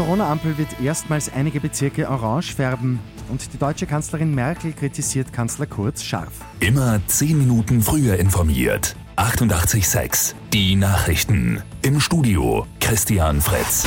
Corona-Ampel wird erstmals einige Bezirke orange färben und die deutsche Kanzlerin Merkel kritisiert Kanzler Kurz scharf. Immer 10 Minuten früher informiert. 88.6 Die Nachrichten. Im Studio Christian Fritz.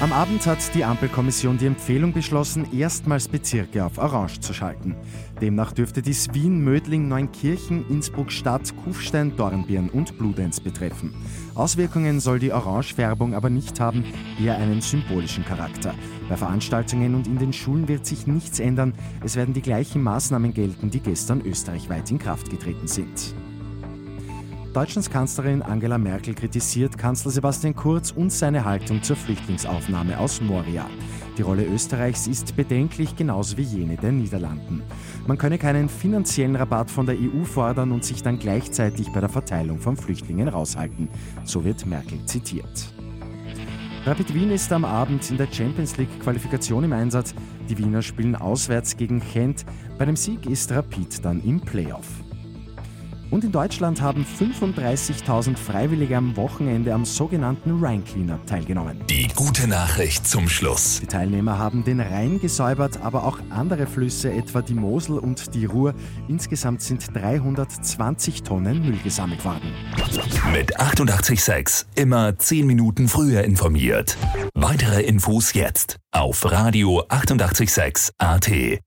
Am Abend hat die Ampelkommission die Empfehlung beschlossen, erstmals Bezirke auf Orange zu schalten. Demnach dürfte dies Wien, Mödling, Neunkirchen, Innsbruck Stadt, Kufstein, Dornbirn und Bludenz betreffen. Auswirkungen soll die Orangefärbung aber nicht haben, eher einen symbolischen Charakter. Bei Veranstaltungen und in den Schulen wird sich nichts ändern. Es werden die gleichen Maßnahmen gelten, die gestern österreichweit in Kraft getreten sind. Deutschlands Kanzlerin Angela Merkel kritisiert Kanzler Sebastian Kurz und seine Haltung zur Flüchtlingsaufnahme aus Moria. Die Rolle Österreichs ist bedenklich, genauso wie jene der Niederlanden. Man könne keinen finanziellen Rabatt von der EU fordern und sich dann gleichzeitig bei der Verteilung von Flüchtlingen raushalten. So wird Merkel zitiert. Rapid Wien ist am Abend in der Champions League Qualifikation im Einsatz. Die Wiener spielen auswärts gegen Gent. Bei dem Sieg ist Rapid dann im Playoff. Und in Deutschland haben 35.000 Freiwillige am Wochenende am sogenannten Rhine Cleanup teilgenommen. Die gute Nachricht zum Schluss. Die Teilnehmer haben den Rhein gesäubert, aber auch andere Flüsse, etwa die Mosel und die Ruhr. Insgesamt sind 320 Tonnen Müll gesammelt worden. Mit 88.6 immer 10 Minuten früher informiert. Weitere Infos jetzt auf Radio 88.6 AT.